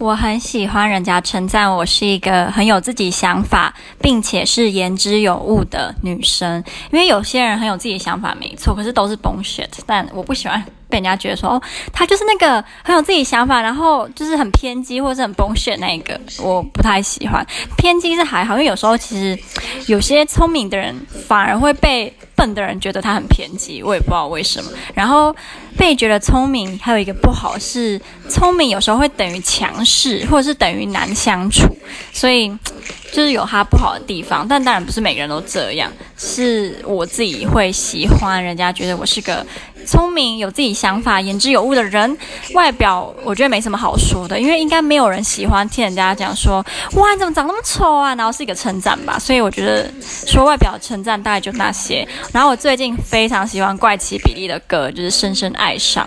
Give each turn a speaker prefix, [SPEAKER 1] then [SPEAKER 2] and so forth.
[SPEAKER 1] 我很喜欢人家称赞我是一个很有自己想法，并且是言之有物的女生。因为有些人很有自己想法，没错，可是都是 bullshit。但我不喜欢被人家觉得说，哦，她就是那个很有自己想法，然后就是很偏激或者很 bullshit 那个，我不太喜欢。偏激是还好，因为有时候其实有些聪明的人反而会被笨的人觉得他很偏激，我也不知道为什么。然后被觉得聪明，还有一个不好是，聪明有时候会等于强势，或者是等于难相处，所以就是有他不好的地方。但当然不是每个人都这样，是我自己会喜欢人家觉得我是个聪明、有自己想法、言之有物的人。外表我觉得没什么好说的，因为应该没有人喜欢听人家讲说，哇，你怎么长那么丑啊？然后是一个称赞吧。所以我觉得说外表称赞大概就那些。然后我最近非常喜欢怪奇比利的歌，就是深深爱上。